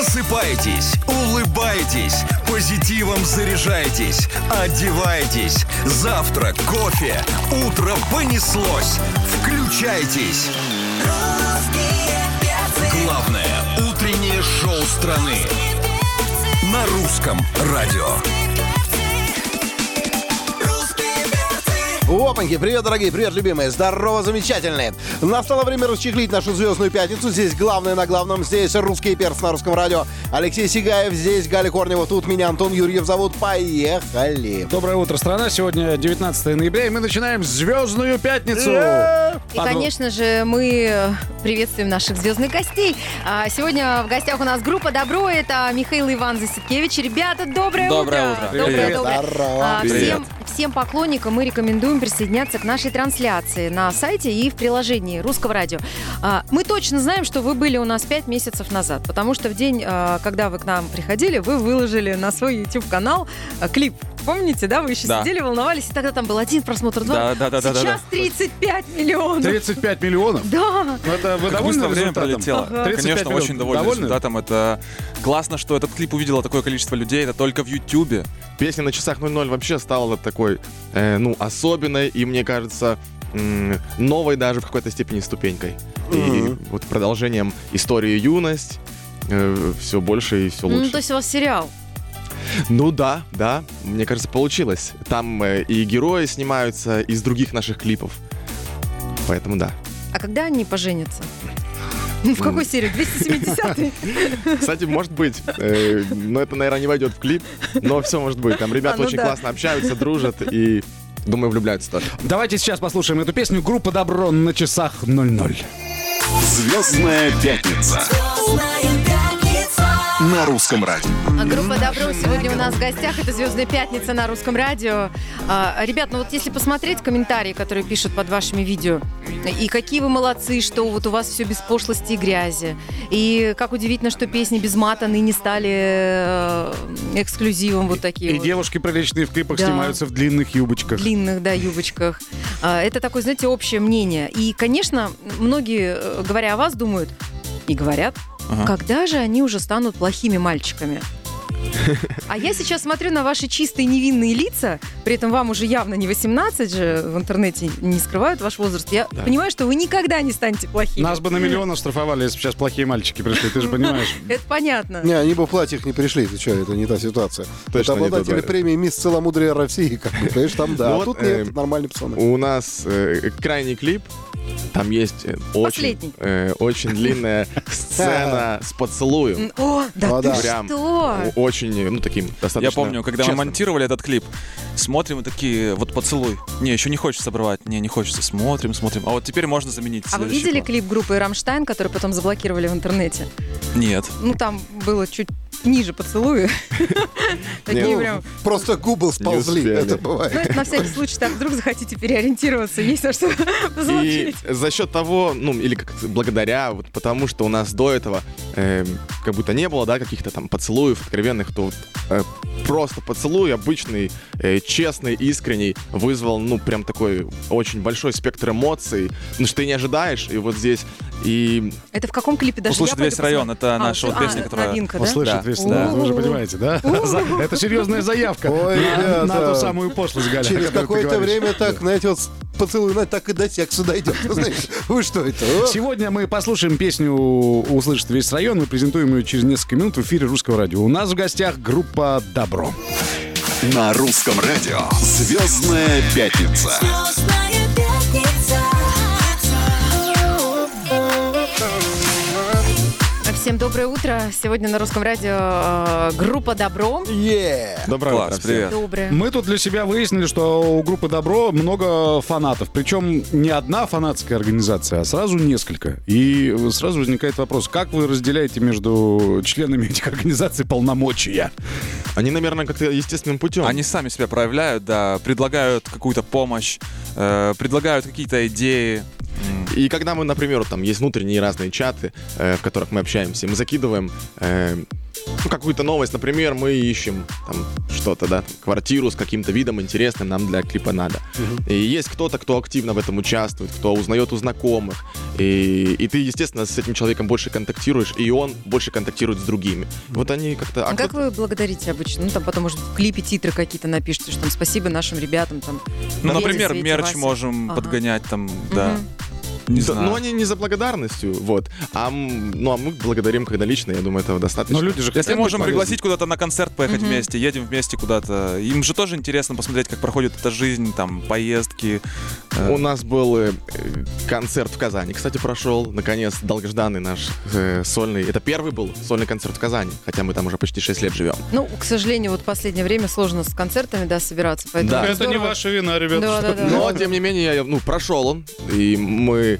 Просыпайтесь, улыбайтесь, позитивом заряжайтесь, одевайтесь. Завтрак, кофе, утро понеслось. Включайтесь. Главное утреннее шоу страны на русском радио. Опаньки, привет, дорогие, привет, любимые, здорово, замечательные. Настало время расчехлить нашу звездную пятницу. Здесь главное на главном, здесь русский перс на русском радио. Алексей Сигаев, здесь Галя Корнева, тут меня Антон Юрьев зовут. Поехали. Доброе утро, страна. Сегодня 19 ноября, и мы начинаем звездную пятницу. И, конечно же, мы приветствуем наших звездных гостей. А, Сегодня в гостях у нас группа «Добро». Это Михаил Иван Заситкевич. Ребята, доброе, Доброе утро. утро. Доброе, Привет. доброе. Здорово. А, Привет. Всем, всем поклонникам мы рекомендуем присоединяться к нашей трансляции на сайте и в приложении Русского радио. А, Мы точно знаем, что вы были у нас пять месяцев назад, потому что в день, а, когда вы к нам приходили, вы выложили на свой YouTube-канал а, клип. Помните, да? Вы еще Да. сидели, волновались, и тогда там был один просмотр, два. Да, да, да, да, да, Сейчас да. 35 миллионов. 35 миллионов. Да. Ну, Это вы Как быстро время пролетело. Ага. 35 Конечно, миллионов. очень довольны, Довольны? результатом. Это классно, что этот клип увидело такое количество людей. Это только в Ютьюбе. Песня на часах 00 вообще стала такой, э, ну, особенной и, мне кажется, новой даже в какой-то степени ступенькой. И Мгм. вот продолжением истории юность все больше и все Ну, лучше. то есть у вас сериал. Ну да, да, мне кажется, получилось. Там э, и герои снимаются из других наших клипов. Поэтому да. А когда они поженятся? В какой серии? 270 Кстати, может быть, э, но это, наверное, не войдет в клип, но все может быть. Там ребята А, ну очень да. классно общаются, дружат и, думаю, влюбляются тоже. Давайте сейчас послушаем эту песню. Группа «Добро» на часах 00. Звездная пятница на русском радио. А группа «Добро» сегодня у нас в гостях. Это «Звездная пятница» на русском радио. А, ребят, ну вот если посмотреть комментарии, которые пишут под вашими видео, и какие вы молодцы, что вот у вас все без пошлости и грязи. И как удивительно, что песни без мата ныне стали э, эксклюзивом вот такие И вот. девушки приличные в клипах Да. снимаются в длинных юбочках. длинных, да, юбочках. А, Это такое, знаете, общее мнение. И, конечно, многие, э, говоря о вас, думают, и говорят, Ага. когда же они уже станут плохими мальчиками? А я сейчас смотрю на ваши чистые невинные лица, при этом вам уже явно не 18 же, в интернете не скрывают ваш возраст. Я Да. понимаю, что вы никогда не станете плохими. Нас бы на миллион оштрафовали, если бы сейчас плохие мальчики пришли, ты же понимаешь. Это понятно. Не, они бы в платьях не пришли, ты что, это не та ситуация. Это обладатели премии «Мисс Целомудрия России», как бы, конечно, там да. Ну а вот, тут э, нет, нормальные пацаны. У нас э, крайний клип. Там есть э, очень, э, очень длинная сцена с поцелуем. О, да А, ты да. Прям что? о- очень, ну, таким достаточно Я помню, когда мы честным. монтировали этот клип, смотрим и такие, вот поцелуй. Не, еще не хочется обрывать. Не, не хочется. Смотрим, смотрим. А вот теперь можно заменить. А вы видели план. клип группы «Рамштайн», который потом заблокировали в интернете? Нет. Ну, там было чуть ниже поцелуи. Такие Ну, прям... Просто губы сползли, это бывает. Ну, это на всякий случай, так вдруг захотите переориентироваться, есть на что И посмотреть. за счет того, ну, или как благодаря, вот потому что у нас до этого э, как будто не было, да, каких-то там поцелуев откровенных, то э, просто поцелуй обычный, э, честный, искренний, вызвал, ну, прям такой очень большой спектр эмоций, ну, что ты не ожидаешь, и вот здесь, и Это в каком клипе даже? Услышит я весь пойду район. Это А, наша вот а, песня, которая... новинка, да? Услышит Да. весь, да, вы же У-у-у. понимаете, да? Это серьезная заявка на- ту самую пошлость, Галя. Через какое-то время так, знаете, вот поцелуй, знаете, так и до секса дойдет. Знаешь, вы что это? О, Сегодня мы послушаем песню «Услышит весь район». Мы презентуем ее через несколько минут в эфире Русского радио. У нас в гостях группа «Добро». На русском радио. Звездная пятница. Всем доброе утро. Сегодня на русском радио э, группа «Добро». е. доброе Класс, утро привет. Доброе. Мы тут для себя выяснили, что у группы «Добро» много фанатов. Причем не одна фанатская организация, а сразу несколько. И сразу возникает вопрос, как вы разделяете между членами этих организаций полномочия? Они, наверное, как-то естественным путем. Они сами себя проявляют, да, предлагают какую-то помощь, э, предлагают какие-то идеи. И когда мы, например, там есть внутренние разные чаты, э, в которых мы общаемся, мы закидываем э, ну, какую-то новость, например, мы ищем там что-то, да, там, квартиру с каким-то видом интересным нам для клипа надо. И есть кто-то, кто активно в этом участвует, кто узнает у знакомых, и, и ты, естественно, с этим человеком больше контактируешь, и он больше контактирует с другими. Вот они как-то... А как кто-то- вы благодарите обычно? Ну, там потом, может, в клипе титры какие-то напишите, что там спасибо нашим ребятам, там. Ну, например, Свете, мерч Вася. можем Ага. подгонять там, да. Не знаю. Ну, они не за благодарностью, вот. А, ну, а мы благодарим, когда лично, я думаю, этого достаточно. Но люди же Если можем пригласить куда-то на концерт, поехать Мгм. вместе, едем вместе куда-то. Им же тоже интересно посмотреть, как проходит эта жизнь, там, поездки. Э, У нас был э, концерт в Казани, кстати, прошел. Наконец, долгожданный наш э, сольный. Это первый был сольный концерт в Казани, хотя мы там уже почти 6 лет живем. Ну, к сожалению, вот в последнее время сложно с концертами, да, собираться. Поэтому Да. Это не ваша вина, ребята. Да, да, да. Но, тем не менее, я, ну, прошел он, и мы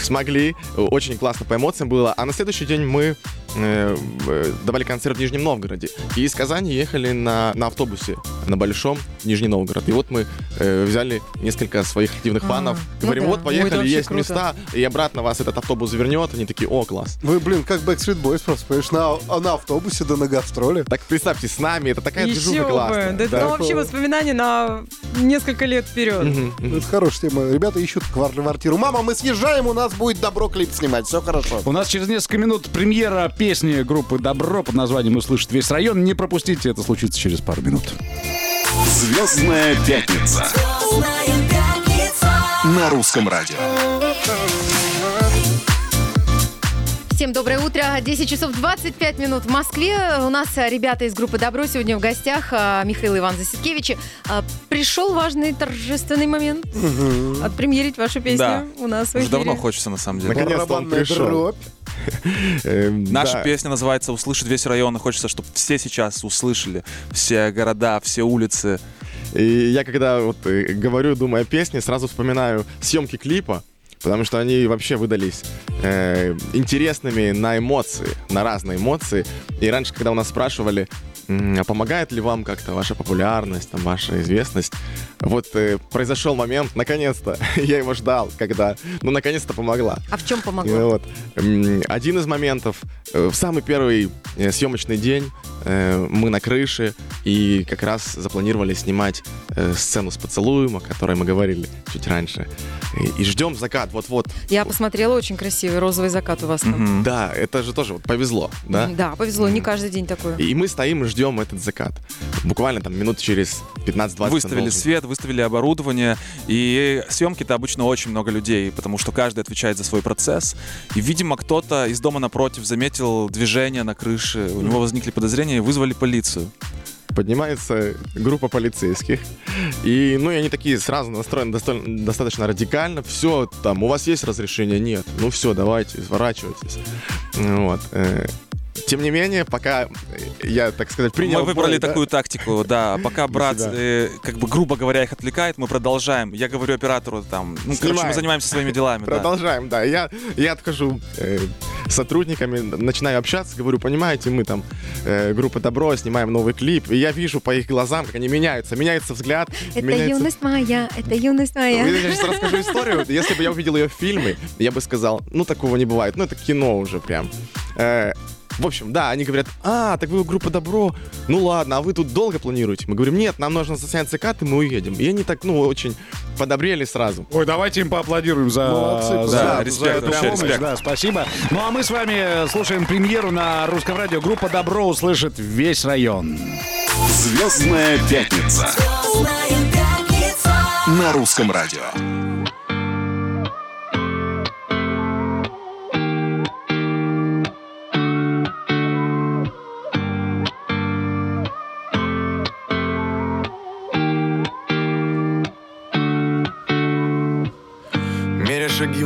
смогли. Очень классно по эмоциям было. А на следующий день мы э, давали концерт в Нижнем Новгороде. И из Казани ехали на, на автобусе на Большом Нижний Новгород. И вот мы э, взяли несколько своих активных А, фанов. ну Говорим, да. вот, Ой, поехали, вообще есть круто. места, и обратно вас этот автобус завернет. Они такие, о, класс. Вы, блин, как Backstreet Boys просто поешь на, а на автобусе да на гастроле. Так представьте, с нами это такая Еще движуха бы. классная. Да, это Да. вообще воспоминания на несколько лет вперед. Мгм. Это хорошая тема. Ребята ищут квартиру. Мама, мы съезжаем, у нас будет добро клип снимать. Все хорошо. У нас через несколько минут премьера песни группы «Добро» под названием «Услышит весь район». Не пропустите, это случится через пару минут. Звездная пятница на русском радио. Всем доброе утро. 10 часов 25 минут в Москве. У нас а, ребята из группы «Добро» сегодня в гостях. а, Михаил Иван Заситкевичи. А, Пришел важный торжественный момент. Отпремьерить вашу песню Да. у нас в Уже давно хочется, на самом деле. Наконец-то он пришел. Эм, Наша песня называется «Услышит весь район», и хочется, чтобы все сейчас услышали. Все города, все улицы. И я когда вот э, говорю, думаю о песне, сразу вспоминаю съемки клипа, потому что они вообще выдались э, интересными на эмоции, на разные эмоции. И раньше, когда у нас спрашивали, а помогает ли вам как-то ваша популярность, там, ваша известность, вот э, произошел момент, наконец-то, я его ждал, когда, ну, наконец-то помогла. А в чем И помогло? вот, один из моментов, э, в самый первый э, съемочный день мы на крыше и как раз запланировали снимать э, сцену с поцелуем, о которой мы говорили чуть раньше. И, и ждем закат, вот-вот. Я посмотрела, очень красивый розовый закат у вас там. Мгм. Да, это же тоже вот повезло, да? Да, повезло, не каждый день такое. И мы стоим и ждем этот закат. Буквально там минут через 15-20 он Выставили должен. свет, выставили оборудование. И съемки-то обычно очень много людей, потому что каждый отвечает за свой процесс. И, видимо, кто-то из дома напротив заметил движение на крыше. У него возникли подозрения и вызвали полицию. поднимается группа полицейских. И, ну, и они такие сразу настроены достаточно, достаточно радикально. Все, там, у вас есть разрешение? Нет. Ну, все, давайте, сворачивайтесь. Вот. э, Тем не менее, пока э, я, так сказать, принял мы выбрали бой, да, такую тактику, да. Пока брат, э, как бы грубо говоря, их отвлекает, мы продолжаем. Я говорю оператору там, ну, короче, Снимаем. мы занимаемся своими делами. да. Продолжаем, да. Я, я отхожу э, сотрудниками, начинаю общаться, говорю, понимаете, мы там э, группа Добро, снимаем новый клип, и я вижу по их глазам, как они меняются, меняется взгляд. Это меняется... юность моя, это юность моя. Я сейчас расскажу историю. Если бы я увидел ее в фильме, я бы сказал, ну такого не бывает. Ну это кино уже прям. Э, в общем, да, они говорят, а, так вы группа Добро, ну ладно, а вы тут долго планируете? Мы говорим, нет, нам нужно заснять закат, и мы уедем. И они так, ну, очень подобрели сразу. Ой, давайте им поаплодируем за, Молодцы, за, да, за респект, эту вообще помощь. респект. Да, спасибо. Ну а мы с вами слушаем премьеру на русском радио. Группа «Добро» услышит весь район. Звездная пятница на русском радио.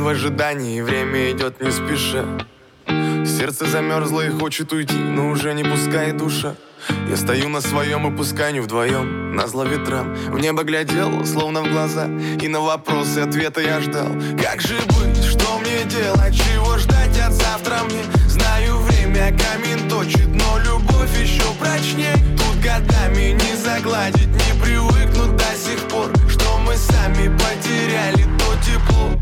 В ожидании, время идет не спеша. Сердце замерзло и хочет уйти, но уже не пускает душа. Я стою на своем и пускай не вдвоем, на зло ветрам. В небо глядел, словно в глаза, и на вопросы ответа я ждал. Как же быть, что мне делать, чего ждать от завтра мне? Знаю, время камень точит, но любовь еще прочнее Тут годами не загладить, не привыкнуть до сих пор. Что мы сами потеряли то тепло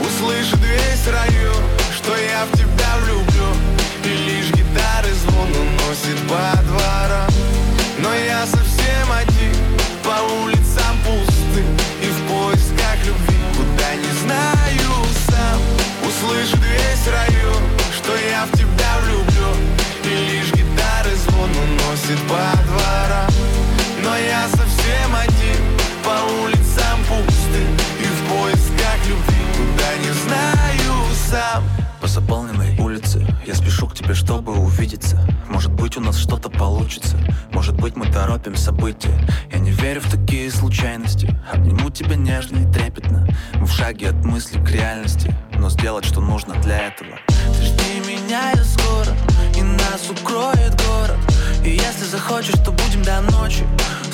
Услышит весь район, что я в тебя влюблю. И лишь гитары звон уносит по дворам. Увидеться. Может быть у нас что-то получится. Может быть мы торопим события. Я не верю в такие случайности. Обниму тебя нежно и трепетно. Мы в шаге от мысли к реальности. Но сделать что нужно для этого. Ты жди меня, я скоро. И нас укроет город. И если захочешь, то будем до ночи.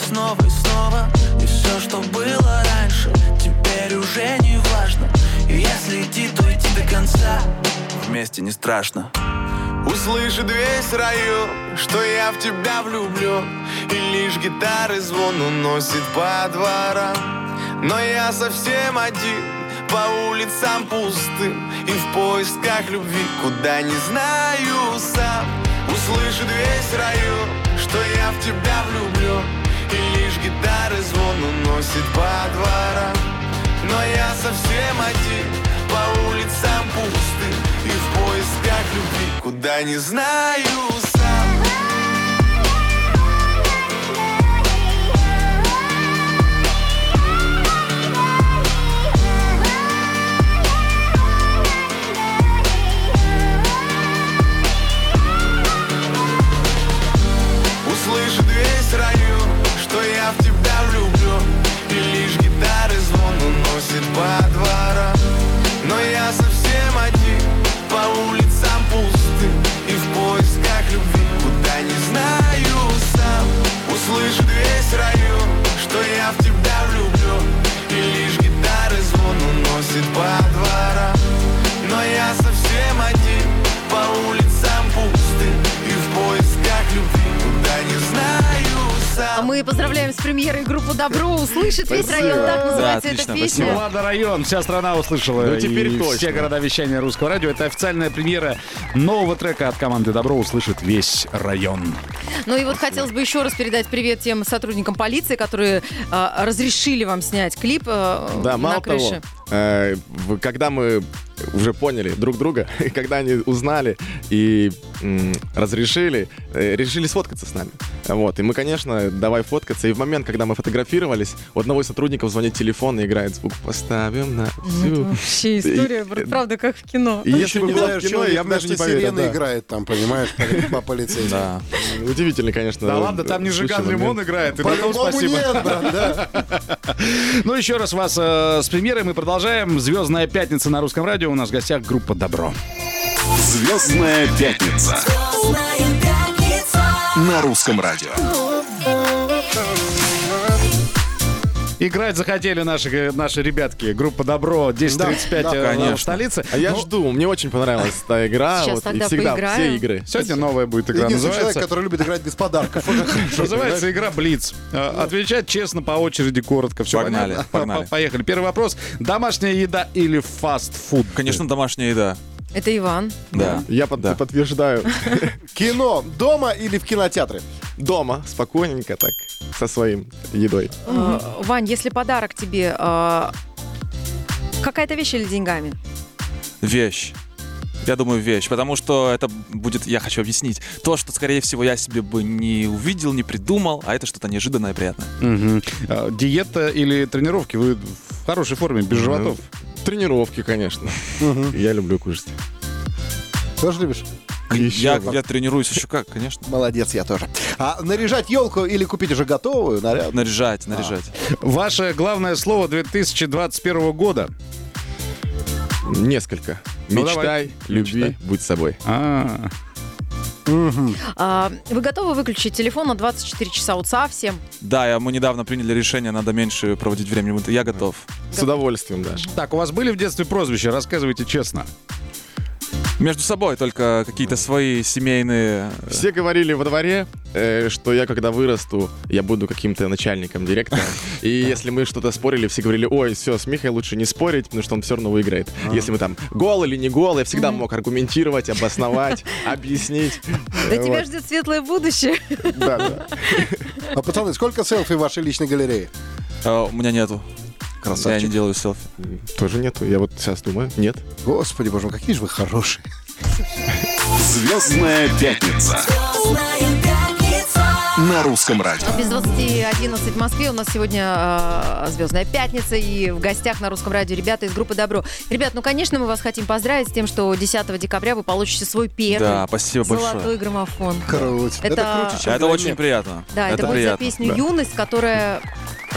Снова и снова. И все, что было раньше Теперь уже не важно. И если идти, то идти до конца. Вместе не страшно Услышит весь район, что я в тебя влюблен И лишь гитары звон уносит по дворам. Но я совсем один, по улицам пустым И в поисках любви, куда не знаю сам. Услышит весь район, что я в тебя влюблен И лишь гитары звон уносит по дворам. Но я совсем один, по улицам пустым И в поисках любви, куда не знаю мы поздравляем с премьерой группу «Добро». Услышит весь район, так называется Да, эта отлично, песня. ладно, район, вся страна услышала. Ну, теперь и точно. Все города вещания русского радио. Это официальная премьера нового трека от команды Добро услышит весь район. Ну и вот хотелось бы еще раз передать привет тем сотрудникам полиции, которые а, разрешили вам снять клип а, Да, на мало того, крыше. э, в- когда мы уже поняли друг друга, и когда они узнали и м, разрешили, э, решили сфоткаться с нами. Вот, и мы, конечно, давай фоткаться. И в момент, когда мы фотографировались, у одного из сотрудников звонит телефон и играет звук «Поставим на всю». Вообще история, И- правда, как в кино. И если бы Не было в кино, я бы даже не поверил. да. играет там, понимаешь, по, по полицейскому. Да. Удивительный, конечно. Да ладно, там не Жиган момент. Лимон играет. И на том По-любому спасибо. нет, брат, да. Ну, еще раз вас э, с премьерой мы продолжаем. Звездная пятница на русском радио. У нас в гостях группа Добро. Звездная пятница на русском радио. Играть захотели наши, наши ребятки. Группа Добро 1035 Да, да, э, конечно. в столице. А я Ну, жду, мне очень понравилась та игра. Сейчас вот, и тогда всегда поиграем. все игры. Сегодня новая будет игра. Единственный человек, Называется, который любит играть без подарков. Называется игра Блиц. Э, Отвечать честно, по очереди, коротко. Все Погнали, понятно? погнали. По- Поехали. Первый вопрос. Домашняя еда или фастфуд? Конечно, домашняя еда. Это Иван. Да. Я под- Да. подтверждаю. Кино дома или в кинотеатре? Дома, спокойненько так, со своим едой. Э, Вань, если подарок тебе, э, какая-то вещь или деньгами? Вещь. Я думаю, вещь, потому что это будет, я хочу объяснить, то, что, скорее всего, я себе бы не увидел, не придумал, а это что-то неожиданное и приятное. Мгм. Э, Диета или тренировки? Вы в хорошей форме, без животов? Тренировки, конечно. Я люблю кушать. Тоже любишь? Еще я, я тренируюсь еще как, конечно. Молодец, я тоже. А наряжать елку или купить уже готовую наряд? Наряжать, наряжать. Ваше главное слово 2021 года? Несколько. Ну, Мечтай, давай. люби, Мечтай. будь собой. А, А, Вы готовы выключить телефон на 24 часа вот совсем? Да, я, мы недавно приняли решение, надо меньше проводить времени. Я готов. С удовольствием даже. Так, у вас были в детстве прозвища? Рассказывайте честно. Между собой только какие-то свои семейные... э, Все говорили во дворе, э, что я когда вырасту, я буду каким-то начальником, директором. И если мы что-то спорили, все говорили, ой, все, с Михой лучше не спорить, потому что он все равно выиграет. Если мы там гол или не гол, я всегда мог аргументировать, обосновать, объяснить. Да тебя ждет светлое будущее. Да, да. А, пацаны, сколько селфи в вашей личной галерее? э, у меня нету. Я Красавчик. не делаю селфи. Тоже нету. Я вот сейчас думаю, нет. Господи боже мой, какие же вы хорошие. Звездная пятница на русском радио. Без 20.11 в Москве у нас сегодня э, Звездная пятница и в гостях на русском радио ребята из группы Добро. Ребят, ну конечно мы вас хотим поздравить с тем, что 10 декабря вы получите свой первый Да, спасибо золотой большое. граммофон. Круть. Это, Это- круче, чем Это Грэмми. очень приятно. Да, это, это будет за приятно. песню да. «Юность», которая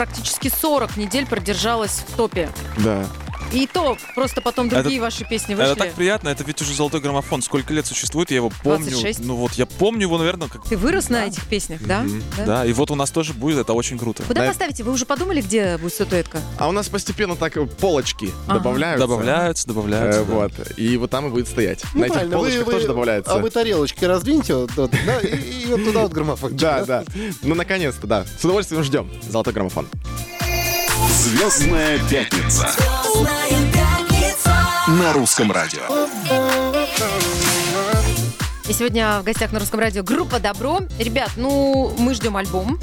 практически 40 недель продержалась в топе. Да. И то просто потом другие Это- ваши песни вышли. Это так приятно, это ведь уже золотой граммофон. Сколько лет существует, я его помню. 26. Ну вот, я помню его, наверное, как... Ты вырос на этих песнях, да? Да? Да, и вот у нас тоже будет, это очень круто. Куда Да. поставите? Вы уже подумали, где будет статуэтка? А у нас постепенно так полочки Ага. добавляются. Добавляются, добавляются. Э, да. Вот. И вот там и будет стоять. Ну, На этих правильно, вы- полочках вы- тоже добавляется. А вы тарелочки раздвиньте, вот, вот, да, и, и вот туда вот граммофон. Да, да. Ну, наконец-то, да. С удовольствием ждем. Золотой граммофон. Звездная пятница на русском радио. И сегодня в гостях на русском радио группа DABRO. Ребят, ну мы ждем альбом,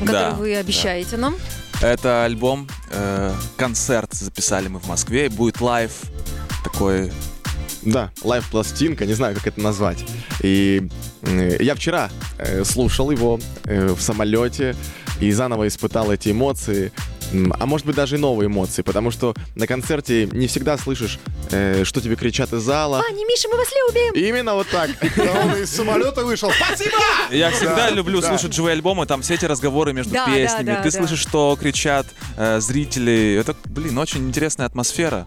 который Да, вы обещаете нам. Это альбом, э, концерт записали мы в Москве, и будет live такой Да, лайв-пластинка, не знаю, как это назвать. И э, я вчера э, слушал его э, в самолете и заново испытал эти эмоции. А может быть даже и новые эмоции, потому что на концерте не всегда слышишь, э, что тебе кричат из зала. Аня, Миша, мы вас любим! Именно вот так. Он из самолета вышел. Спасибо! Я всегда люблю слушать живые альбомы, там все эти разговоры между песнями. Ты слышишь, что кричат э, зрители. Это, блин, очень интересная атмосфера.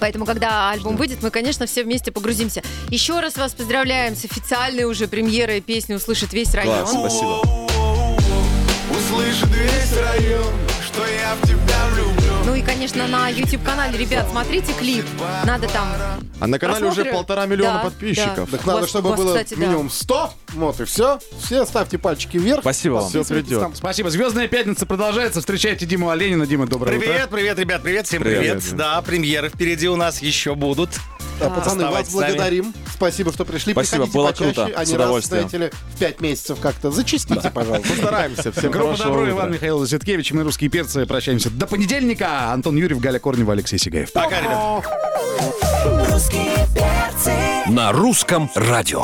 Поэтому, когда альбом выйдет, мы, конечно, все вместе погрузимся. Еще раз вас поздравляем с официальной уже премьерой песни «Услышит весь район». Класс, спасибо. Услышит весь район, что я в тебя влюблен. Ну и, конечно, на YouTube-канале, ребят, смотрите клип. Надо там... А на канале уже Просмотры? полтора миллиона Да, подписчиков. да. Так надо, вас- чтобы вас, было кстати, да. минимум 100. Вот и все. Все ставьте пальчики вверх. Спасибо вам. Подписывайтесь придет. Спасибо. Звездная пятница продолжается. Встречайте Диму Оленина. Дима, доброе утро. Привет, привет, ребят, привет, всем Привет. привет. Да, премьеры впереди у нас еще будут. Да, пацаны, вас благодарим. Спасибо, что пришли. Спасибо, Приходите было почаще, круто, а с раз, удовольствием. знаете ли, в пять месяцев как-то. Зачистите, пожалуйста. Постараемся. Всем Группа Добро, утра. Иван Михаил Зиткевич, мы русские перцы. Прощаемся до понедельника. Антон Юрьев, Галя Корнева, Алексей Сигаев. Пока, ребят. На русском радио.